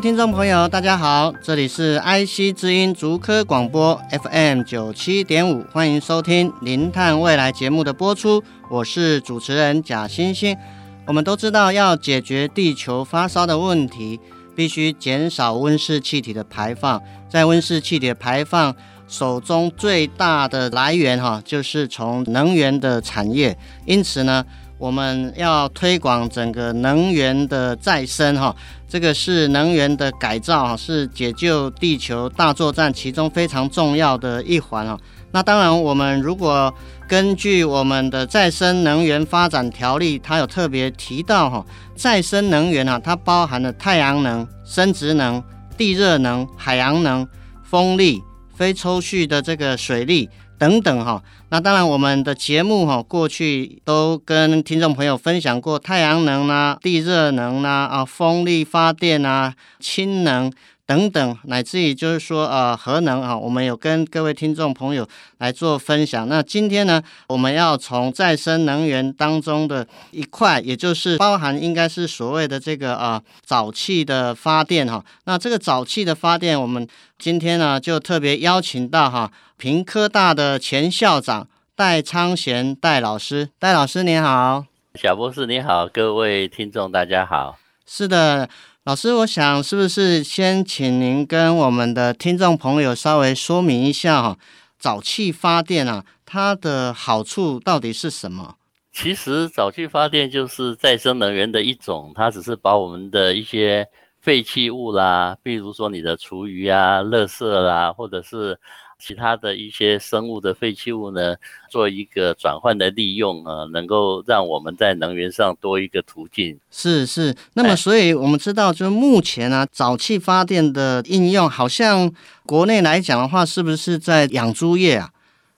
听众朋友，大家好，这里是 IC 之音竹科广播 FM 九七点五，欢迎收听《零碳未来》节目的播出，我是主持人贾欣欣。我们都知道，要解决地球发烧的问题，必须减少温室气体的排放。在温室气体排放，手中最大的来源哈，就是从能源的产业。因此呢，我们要推广整个能源的再生哈。这个是能源的改造，哈是解救地球大作战其中非常重要的一环啊。那当然，我们如果根据我们的再生能源发展条例，它有特别提到哈，再生能源啊，它包含了太阳能、生质能、地热能、海洋能、风力、非抽蓄的这个水力。等等哈，那当然我们的节目哈，过去都跟听众朋友分享过太阳能啊、地热能啊、啊风力发电啊、氢能。等等，乃至于就是说，呃，核能啊，我们有跟各位听众朋友来做分享。那今天呢，我们要从再生能源当中的一块，也就是包含应该是所谓的这个啊、呃、沼气的发电哈。那这个沼气的发电，我们今天呢就特别邀请到哈屏科大的前校长戴昌贤戴老师，戴老师您好，小博士你好，各位听众大家好，是的。老师，我想是不是先请您跟我们的听众朋友稍微说明一下哈，沼气发电啊，它的好处到底是什么？其实沼气发电就是再生能源的一种，它只是把我们的一些废弃物啦，比如说你的厨余啊、垃圾啦，或者是。其他的一些生物的废弃物呢，做一个转换的利用啊，能够让我们在能源上多一个途径。是是，那么所以我们知道，就是目前啊，沼气发电的应用，好像国内来讲的话，是不是在养猪业啊？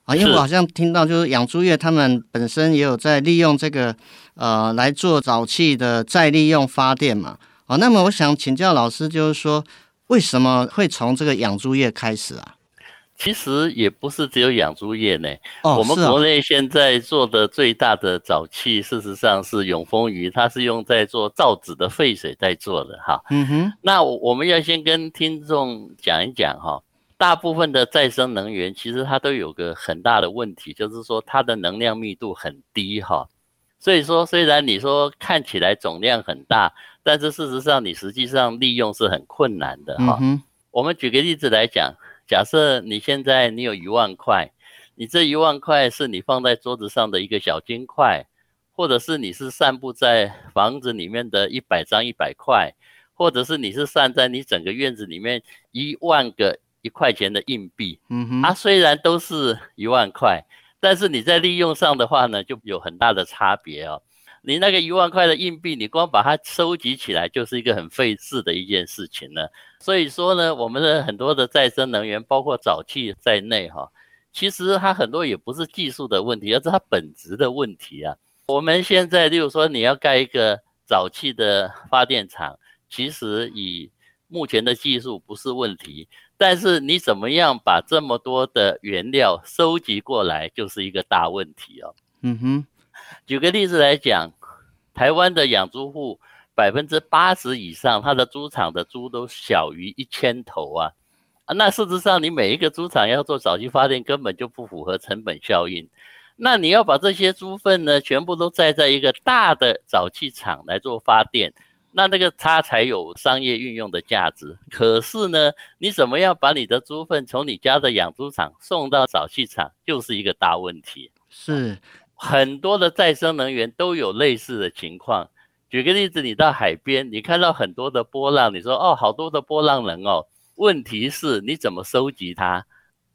啊，因为我好像听到，就是养猪业他们本身也有在利用这个呃来做沼气的再利用发电嘛。啊，那么我想请教老师，就是说为什么会从这个养猪业开始啊？其实也不是只有养猪业呢，哦，我们国内现在做的最大的沼气，事实上是永丰鱼，它是用在做造纸的废水在做的哈。嗯哼，那我们要先跟听众讲一讲哈，大部分的再生能源其实它都有个很大的问题，就是说它的能量密度很低哈。所以说，虽然你说看起来总量很大，但是事实上你实际上利用是很困难的哈。嗯，我们举个例子来讲。假设你现在你有一万块，你这一万块是你放在桌子上的一个小金块，或者是你是散布在房子里面的一百张一百块，或者是你是散在你整个院子里面一万个一块钱的硬币。嗯哼，它虽然都是一万块，但是你在利用上的话呢，就有很大的差别哦。你那个一万块的硬币，你光把它收集起来就是一个很费事的一件事情了。所以说呢，我们的很多的再生能源，包括沼气在内，哈，其实它很多也不是技术的问题，而是它本质的问题啊。我们现在，例如说你要盖一个沼气的发电厂，其实以目前的技术不是问题，但是你怎么样把这么多的原料收集过来，就是一个大问题哦。嗯哼，举个例子来讲，台湾的养猪户。百分之八十以上，它的猪场的猪都小于一千头啊，那事实上你每一个猪场要做沼气发电，根本就不符合成本效应。那你要把这些猪粪呢，全部都载在一个大的沼气厂来做发电，那那个它才有商业运用的价值。可是呢，你怎么样把你的猪粪从你家的养猪场送到沼气厂，就是一个大问题。是很多的再生能源都有类似的情况。举个例子，你到海边，你看到很多的波浪，你说哦，好多的波浪能哦。问题是你怎么收集它？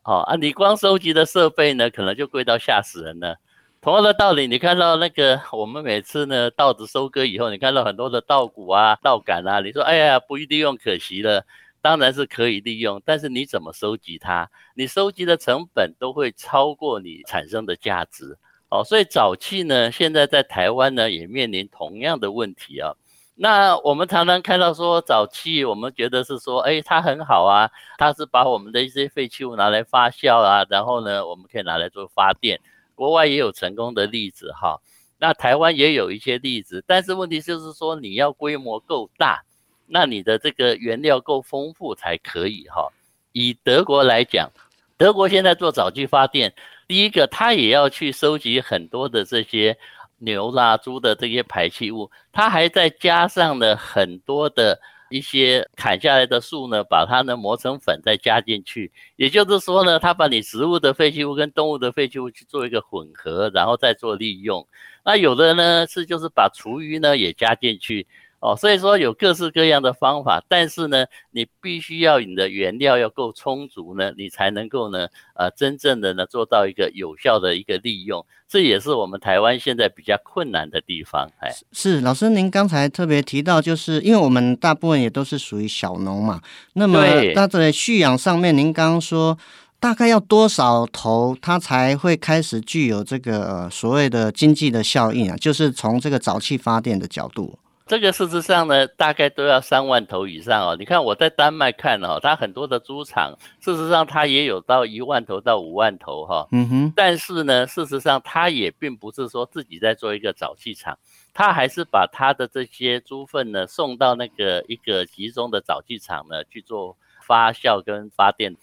哦啊，你光收集的设备呢，可能就贵到吓死人了。同样的道理，你看到那个我们每次呢稻子收割以后，你看到很多的稻谷啊、稻杆啊，你说哎呀不利用可惜了，当然是可以利用，但是你怎么收集它？你收集的成本都会超过你产生的价值。哦，所以沼气呢，现在在台湾呢也面临同样的问题啊。那我们常常看到说沼气，我们觉得是说，哎，它很好啊，它是把我们的一些废弃物拿来发酵啊，然后呢，我们可以拿来做发电。国外也有成功的例子哈，那台湾也有一些例子，但是问题就是说，你要规模够大，那你的这个原料够丰富才可以哈。以德国来讲，德国现在做沼气发电。第一个，他也要去收集很多的这些牛啦、猪的这些排气物，他还再加上了很多的一些砍下来的树呢，把它呢磨成粉再加进去。也就是说呢，他把你植物的废弃物跟动物的废弃物去做一个混合，然后再做利用。那有的呢是就是把厨余呢也加进去。哦，所以说有各式各样的方法，但是呢，你必须要你的原料要够充足呢，你才能够呢，呃，真正的呢做到一个有效的一个利用，这也是我们台湾现在比较困难的地方。哎，是老师，您刚才特别提到，就是因为我们大部分也都是属于小农嘛，那么它在蓄养上面，您刚刚说大概要多少头，它才会开始具有这个、呃、所谓的经济的效应啊？就是从这个沼气发电的角度。这个事实上呢，大概都要三万头以上哦。你看我在丹麦看哦，它很多的猪场，事实上它也有到一万头到五万头哈。嗯哼。但是呢，事实上它也并不是说自己在做一个沼气厂，它还是把它的这些猪粪呢送到那个一个集中的沼气厂呢去做发酵跟发电。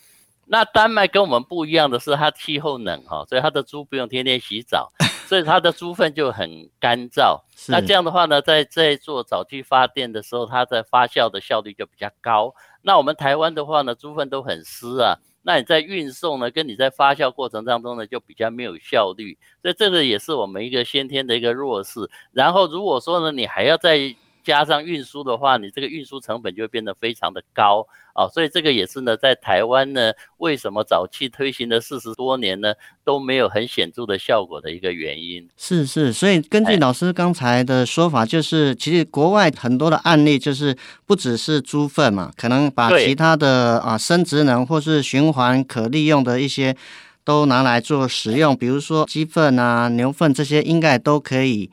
那丹麦跟我们不一样的是，它气候冷哈，所以它的猪不用天天洗澡。所以它的猪粪就很干燥，那这样的话呢，在在做沼气发电的时候，它的发酵的效率就比较高。那我们台湾的话呢，猪粪都很湿啊，那你在运送呢，跟你在发酵过程当中呢，就比较没有效率。所以这个也是我们一个先天的一个弱势。然后如果说呢，你还要再加上运输的话，你这个运输成本就会变得非常的高啊，所以这个也是呢，在台湾呢，为什么早期推行了四十多年呢，都没有很显著的效果的一个原因。是是，所以根据老师刚才的说法，就是其实国外很多的案例，就是不只是猪粪嘛，可能把其他的啊生殖能或是循环可利用的一些都拿来做使用，比如说鸡粪啊、牛粪这些，应该都可以。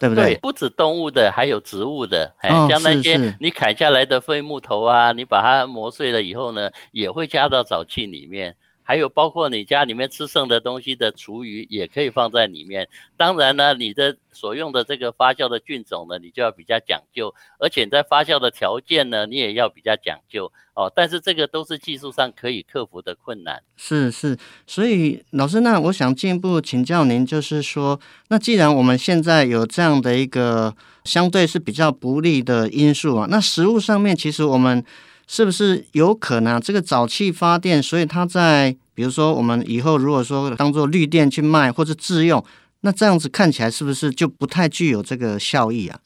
对不对？对，不止动物的，还有植物的，哎、哦，像那些你砍下来的废木头啊，你把它磨碎了以后呢，也会加到沼气里面。还有包括你家里面吃剩的东西的厨余也可以放在里面。当然呢，你的所用的这个发酵的菌种呢，你就要比较讲究，而且在发酵的条件呢，你也要比较讲究哦。但是这个都是技术上可以克服的困难。是是，所以老师，那我想进一步请教您，就是说，那既然我们现在有这样的一个相对是比较不利的因素啊，那食物上面其实我们。是不是有可能这个沼气发电，所以它在比如说我们以后如果说当做绿电去卖或者自用，那这样子看起来是不是就不太具有这个效益啊？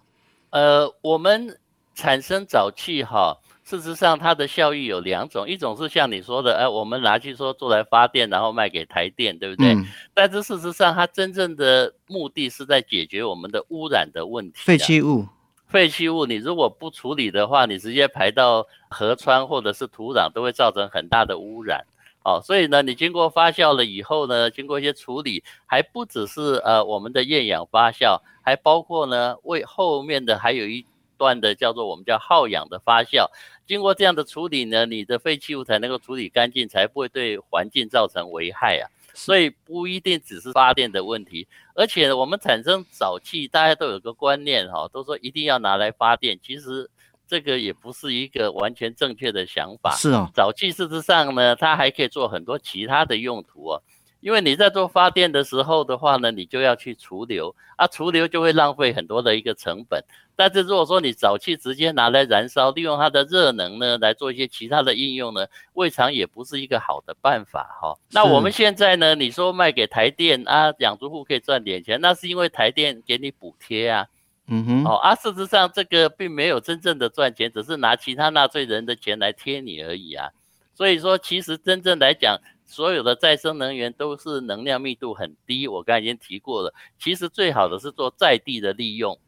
呃，我们产生沼气哈，事实上它的效益有两种，一种是像你说的，哎，我们拿去说做来发电，然后卖给台电，对不对？嗯。但是事实上，它真正的目的是在解决我们的污染的问题，废弃物。废弃物，你如果不处理的话，你直接排到河川或者是土壤，都会造成很大的污染。哦，所以呢，你经过发酵了以后呢，经过一些处理，还不只是呃我们的厌氧发酵，还包括呢为后面的还有一段的叫做我们叫耗氧的发酵。经过这样的处理呢，你的废弃物才能够处理干净，才不会对环境造成危害啊。所以不一定只是发电的问题，而且我们产生沼气，大家都有个观念哈，都说一定要拿来发电，其实这个也不是一个完全正确的想法。是啊，沼气事实上呢，它还可以做很多其他的用途哦。因为你在做发电的时候的话呢，你就要去除硫啊，除硫就会浪费很多的一个成本。但是如果说你沼气直接拿来燃烧，利用它的热能呢来做一些其他的应用呢，未尝也不是一个好的办法哈。那我们现在呢，你说卖给台电啊，养猪户可以赚点钱，那是因为台电给你补贴啊。嗯哼。哦啊，事实上这个并没有真正的赚钱，只是拿其他纳税人的钱来贴你而已啊。所以说，其实真正来讲，所有的再生能源都是能量密度很低。我刚才已经提过了，其实最好的是做在地的利用。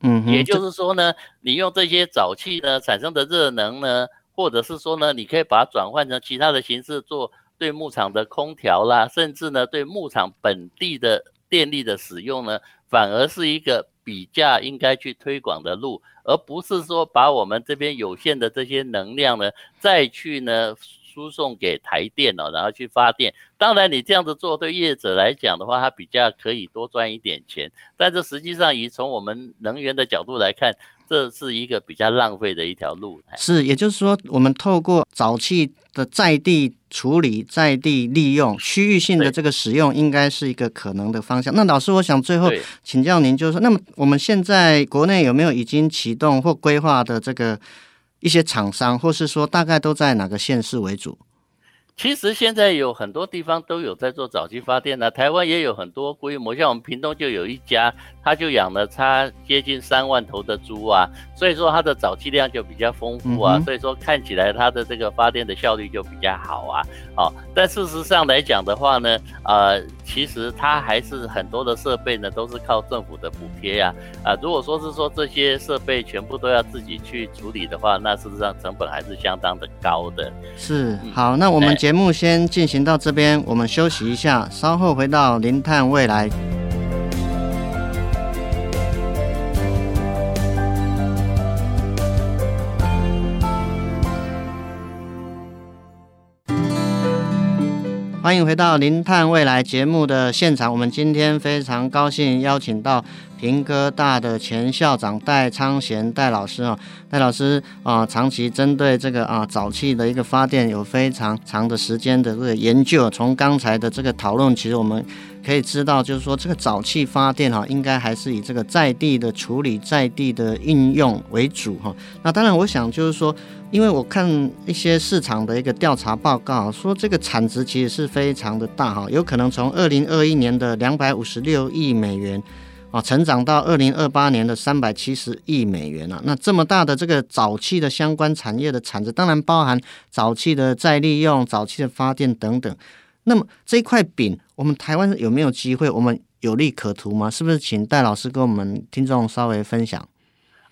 嗯，也就是说呢，你用这些沼气呢产生的热能呢，或者是说呢，你可以把它转换成其他的形式做对牧场的空调啦，甚至呢对牧场本地的电力的使用呢，反而是一个比较应该去推广的路，而不是说把我们这边有限的这些能量呢再去呢。输送给台电哦，然后去发电。当然，你这样子做对业者来讲的话，他比较可以多赚一点钱。但是实际上，以从我们能源的角度来看，这是一个比较浪费的一条路。是，也就是说，我们透过早期的在地处理、在地利用、区域性的这个使用，应该是一个可能的方向。那老师，我想最后请教您，就是说，那么我们现在国内有没有已经启动或规划的这个？一些厂商，或是说大概都在哪个县市为主？其实现在有很多地方都有在做早期发电呢，台湾也有很多规模，像我们屏东就有一家，他就养了差接近三万头的猪啊，所以说它的早期量就比较丰富啊，所以说看起来它的这个发电的效率就比较好啊。哦，但事实上来讲的话呢，呃，其实它还是很多的设备呢都是靠政府的补贴呀，啊，如果说是说这些设备全部都要自己去处理的话，那事实上成本还是相当的高的。是，好，那我们。节目先进行到这边，我们休息一下，稍后回到《零碳未来》。欢迎回到《零碳未来》节目的现场，我们今天非常高兴邀请到。平科大的前校长戴昌贤戴老师啊，戴老师啊，长期针对这个啊沼气的一个发电有非常长的时间的这个研究。从刚才的这个讨论，其实我们可以知道，就是说这个沼气发电哈，应该还是以这个在地的处理、在地的应用为主哈。那当然，我想就是说，因为我看一些市场的一个调查报告，说这个产值其实是非常的大哈，有可能从二零二一年的两百五十六亿美元。啊，成长到二零二八年的三百七十亿美元了，啊。那这么大的这个沼气的相关产业的产值，当然包含沼气的再利用、沼气的发电等等。那么这块饼，我们台湾有没有机会？我们有利可图吗？是不是？请戴老师跟我们听众稍微分享。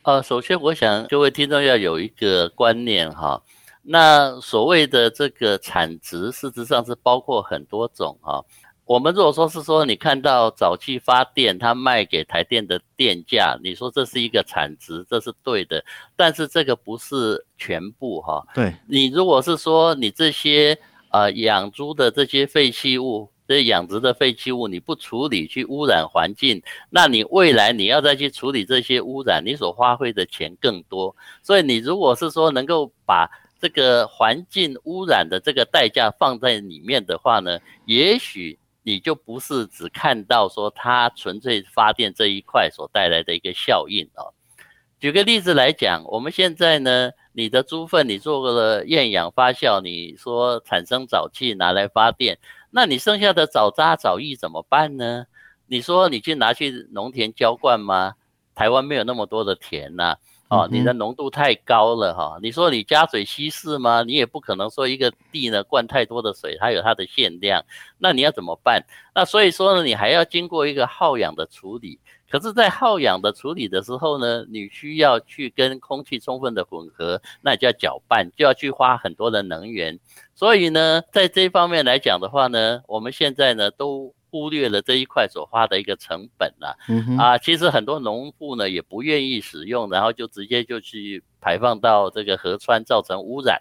呃，首先我想各位听众要有一个观念哈，那所谓的这个产值，事实上是包括很多种哈。我们如果说是说，你看到早期发电，它卖给台电的电价，你说这是一个产值，这是对的。但是这个不是全部哈。对，你如果是说你这些呃养猪的这些废弃物，这养殖的废弃物你不处理去污染环境，那你未来你要再去处理这些污染，你所花费的钱更多。所以你如果是说能够把这个环境污染的这个代价放在里面的话呢，也许。你就不是只看到说它纯粹发电这一块所带来的一个效应哦。举个例子来讲，我们现在呢，你的猪粪你做过了厌氧发酵，你说产生沼气拿来发电，那你剩下的沼渣沼液怎么办呢？你说你去拿去农田浇灌吗？台湾没有那么多的田呐。哦，你的浓度太高了哈！你说你加水稀释吗？你也不可能说一个地呢灌太多的水，它有它的限量。那你要怎么办？那所以说呢，你还要经过一个耗氧的处理。可是，在耗氧的处理的时候呢，你需要去跟空气充分的混合，那就要搅拌，就要去花很多的能源。所以呢，在这一方面来讲的话呢，我们现在呢都。忽略了这一块所花的一个成本了，嗯，啊，其实很多农户呢也不愿意使用，然后就直接就去排放到这个河川，造成污染。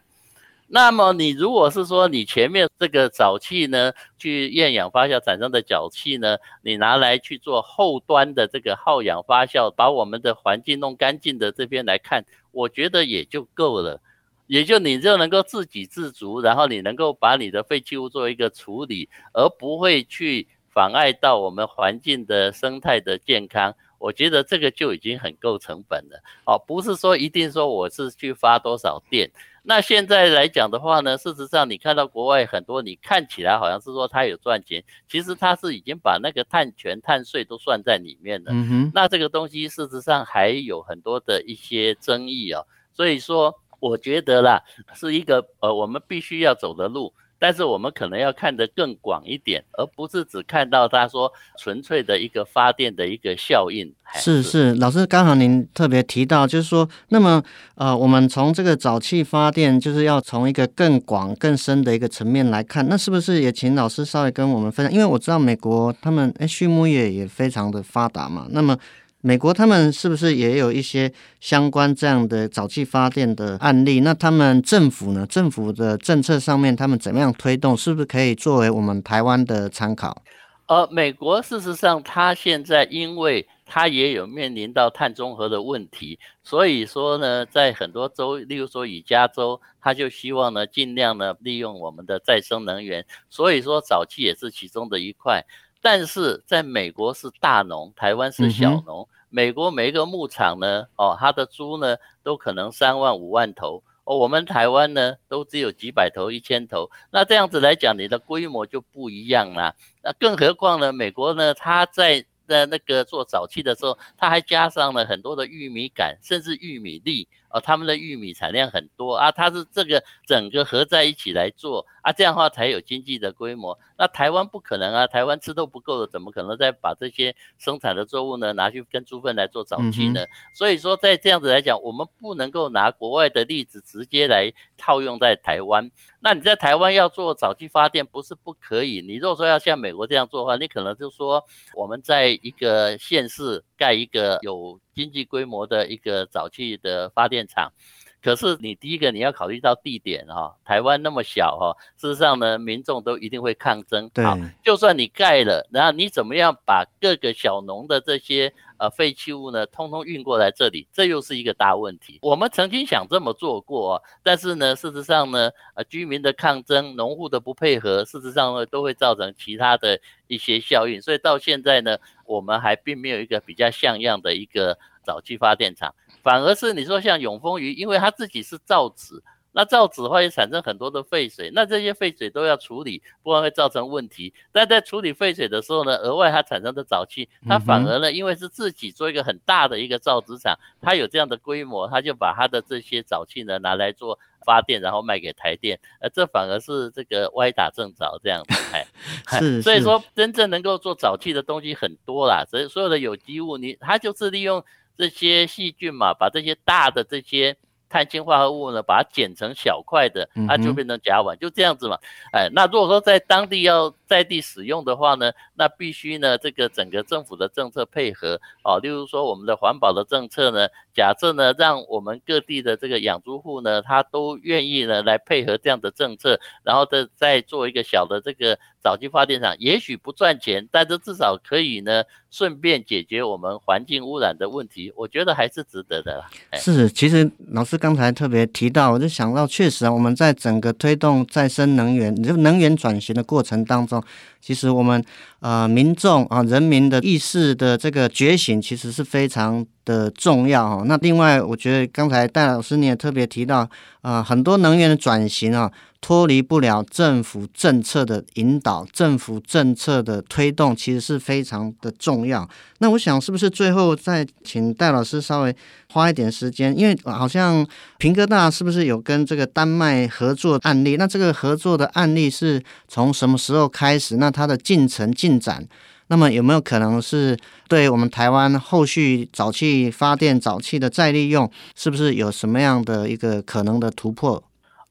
那么你如果是说你前面这个沼气呢，去厌氧发酵产生的沼气呢，你拿来去做后端的这个耗氧发酵，把我们的环境弄干净的这边来看，我觉得也就够了。也就你就能够自给自足，然后你能够把你的废弃物做一个处理，而不会去。妨碍到我们环境的生态的健康，我觉得这个就已经很够成本了。哦，不是说一定说我是去发多少电。那现在来讲的话呢，事实上你看到国外很多，你看起来好像是说他有赚钱，其实他是已经把那个碳权、碳税都算在里面了。嗯哼。那这个东西事实上还有很多的一些争议哦。所以说，我觉得啦，是一个呃我们必须要走的路。但是我们可能要看得更广一点，而不是只看到他说纯粹的一个发电的一个效应。是是，老师刚好您特别提到，就是说，那么呃，我们从这个沼气发电，就是要从一个更广更深的一个层面来看，那是不是也请老师稍微跟我们分享？因为我知道美国他们诶畜牧业也非常的发达嘛，那么。美国他们是不是也有一些相关这样的沼气发电的案例？那他们政府呢？政府的政策上面他们怎么样推动？是不是可以作为我们台湾的参考？呃，美国事实上，它现在因为它也有面临到碳中和的问题，所以说呢，在很多州，例如说以加州，他就希望呢尽量呢利用我们的再生能源，所以说沼气也是其中的一块。但是在美国是大农，台湾是小农。嗯、美国每一个牧场呢，哦，它的猪呢都可能三万五万头，哦，我们台湾呢都只有几百头、一千头。那这样子来讲，你的规模就不一样啦。那更何况呢，美国呢，它在在那个做早期的时候，它还加上了很多的玉米杆，甚至玉米粒。哦，他们的玉米产量很多啊，它是这个整个合在一起来做啊，这样的话才有经济的规模。那台湾不可能啊，台湾吃都不够的，怎么可能再把这些生产的作物呢拿去跟猪粪来做沼气呢？嗯、所以说，在这样子来讲，我们不能够拿国外的例子直接来套用在台湾。那你在台湾要做沼气发电不是不可以，你如果说要像美国这样做的话，你可能就说我们在一个县市盖一个有经济规模的一个沼气的发电厂，可是你第一个你要考虑到地点哈，台湾那么小哈，事实上呢，民众都一定会抗争。对，就算你盖了，然后你怎么样把各个小农的这些呃废弃物呢，通通运过来这里，这又是一个大问题。我们曾经想这么做过，但是呢，事实上呢，呃，居民的抗争，农户的不配合，事实上呢，都会造成其他的一些效应。所以到现在呢，我们还并没有一个比较像样的一个。沼气发电厂，反而是你说像永丰鱼，因为它自己是造纸，那造纸的话也产生很多的废水，那这些废水都要处理，不然会造成问题。但在处理废水的时候呢，额外它产生的沼气，它反而呢，因为是自己做一个很大的一个造纸厂，它有这样的规模，它就把它的这些沼气呢拿来做发电，然后卖给台电，呃，这反而是这个歪打正着这样子，哎，是，所以说真正能够做沼气的东西很多啦，所以所有的有机物你它就是利用。这些细菌嘛，把这些大的这些碳氢化合物呢，把它剪成小块的，它就变成甲烷，就这样子嘛。哎，那如果说在当地要在地使用的话呢，那必须呢，这个整个政府的政策配合哦，例如说我们的环保的政策呢，假设呢，让我们各地的这个养猪户呢，他都愿意呢来配合这样的政策，然后再再做一个小的这个沼气发电厂，也许不赚钱，但是至少可以呢。顺便解决我们环境污染的问题，我觉得还是值得的啦。是，其实老师刚才特别提到，我就想到，确实啊，我们在整个推动再生能源、就能源转型的过程当中，now 其实我们呃民众啊人民的意识的这个觉醒，其实是非常的重要哈。那另外，我觉得刚才戴老师你也特别提到，啊，很多能源的转型啊。脱离不了政府政策的引导，政府政策的推动，其实是非常的重要。那我想，是不是最后再请戴老师稍微花一点时间？因为好像平哥大是不是有跟这个丹麦合作案例？那这个合作的案例是从什么时候开始？那它的进程进展，那么有没有可能是对我们台湾后续沼气发电、沼气的再利用，是不是有什么样的一个可能的突破？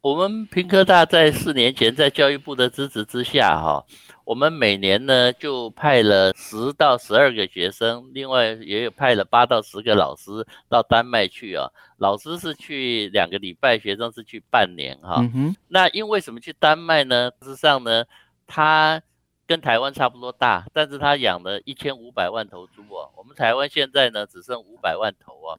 我们平科大在四年前，在教育部的支持之下，哈，我们每年呢就派了十到十二个学生，另外也有派了八到十个老师到丹麦去啊。老师是去两个礼拜，学生是去半年，哈。嗯哼。那因为什么去丹麦呢？事实上呢，他跟台湾差不多大，但是他养了一千五百万头猪哦。我们台湾现在呢只剩五百万头哦。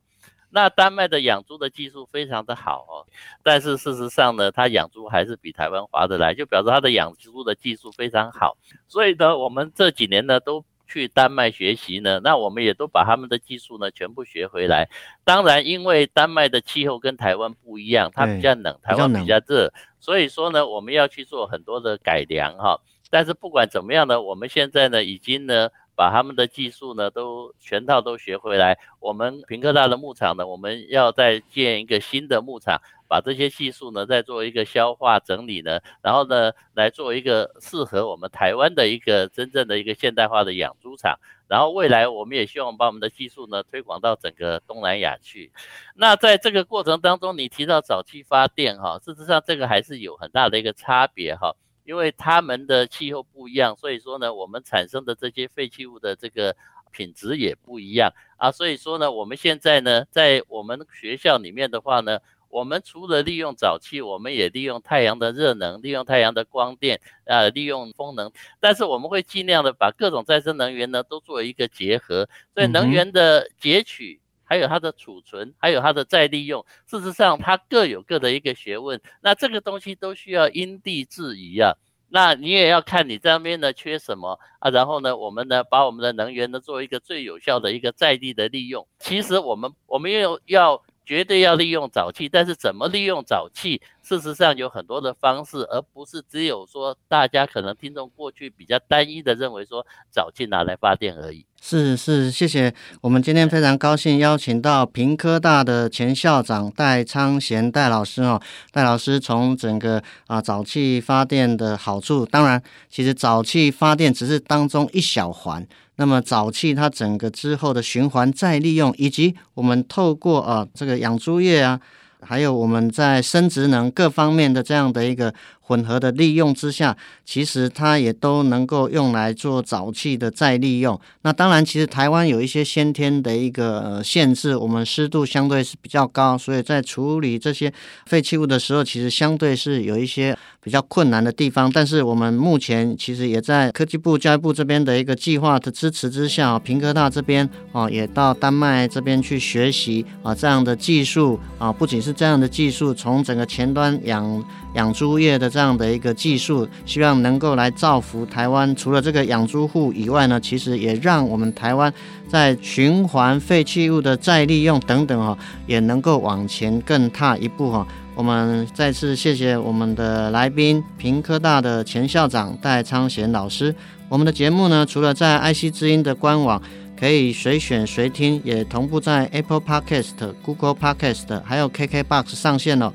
那丹麦的养猪的技术非常的好哦，但是事实上呢，他养猪还是比台湾划得来，就表示他的养猪的技术非常好。所以呢，我们这几年呢都去丹麦学习呢，那我们也都把他们的技术呢全部学回来。当然，因为丹麦的气候跟台湾不一样，它比较冷，台湾比较热，所以说呢，我们要去做很多的改良哈。但是不管怎么样呢，我们现在呢已经呢。把他们的技术呢都全套都学回来。我们屏科大的牧场呢，我们要再建一个新的牧场，把这些技术呢再做一个消化整理呢，然后呢来做一个适合我们台湾的一个真正的一个现代化的养猪场。然后未来我们也希望把我们的技术呢推广到整个东南亚去。那在这个过程当中，你提到早期发电哈，事实上这个还是有很大的一个差别哈，因为他们的气候不一样，所以说呢，我们产生的这些废弃物的这个品质也不一样啊。所以说呢，我们现在呢，在我们学校里面的话呢。我们除了利用沼气，我们也利用太阳的热能，利用太阳的光电，呃，利用风能。但是我们会尽量的把各种再生能源呢都做一个结合，所以能源的截取，还有它的储存，还有它的再利用，事实上它各有各的一个学问。那这个东西都需要因地制宜啊。那你也要看你这边呢缺什么啊，然后呢，我们呢把我们的能源呢做一个最有效的一个在地的利用。其实我们我们又要。绝对要利用沼气，但是怎么利用沼气？事实上有很多的方式，而不是只有说大家可能听众过去比较单一的认为说沼气拿来发电而已。是是，谢谢。我们今天非常高兴邀请到屏科大的前校长戴昌贤戴老师哦。戴老师从整个啊沼气发电的好处，当然其实沼气发电只是当中一小环。那么沼气它整个之后的循环再利用，以及我们透过啊这个养猪业啊，还有我们在生殖能各方面的这样的一个。混合的利用之下，其实它也都能够用来做沼气的再利用。那当然，其实台湾有一些先天的一个呃限制，我们湿度相对是比较高，所以在处理这些废弃物的时候，其实相对是有一些比较困难的地方。但是我们目前其实也在科技部、教育部这边的一个计划的支持之下，屏科大这边啊也到丹麦这边去学习啊这样的技术啊，不仅是这样的技术，从整个前端养。养猪业的这样的一个技术，希望能够来造福台湾。除了这个养猪户以外呢，其实也让我们台湾在循环废弃物的再利用等等哈，也能够往前更踏一步哈。我们再次谢谢我们的来宾，屏科大的前校长戴昌贤老师。我们的节目呢，除了在爱惜之音的官网可以随选随听，也同步在 Apple Podcast、Google Podcast 还有 KKBox 上线了。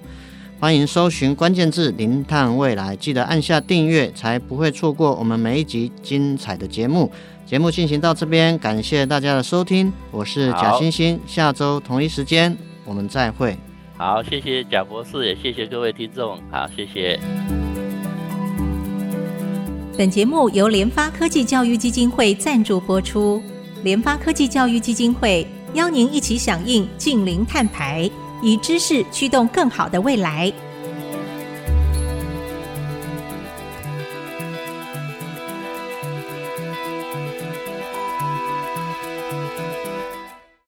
欢迎搜寻关键字“零碳未来”，记得按下订阅，才不会错过我们每一集精彩的节目。节目进行到这边，感谢大家的收听，我是贾欣欣，下周同一时间我们再会。好，谢谢贾博士，也谢谢各位听众。好，谢谢。本节目由联发科技教育基金会赞助播出，联发科技教育基金会邀您一起响应近零碳排。以知识驱动更好的未来。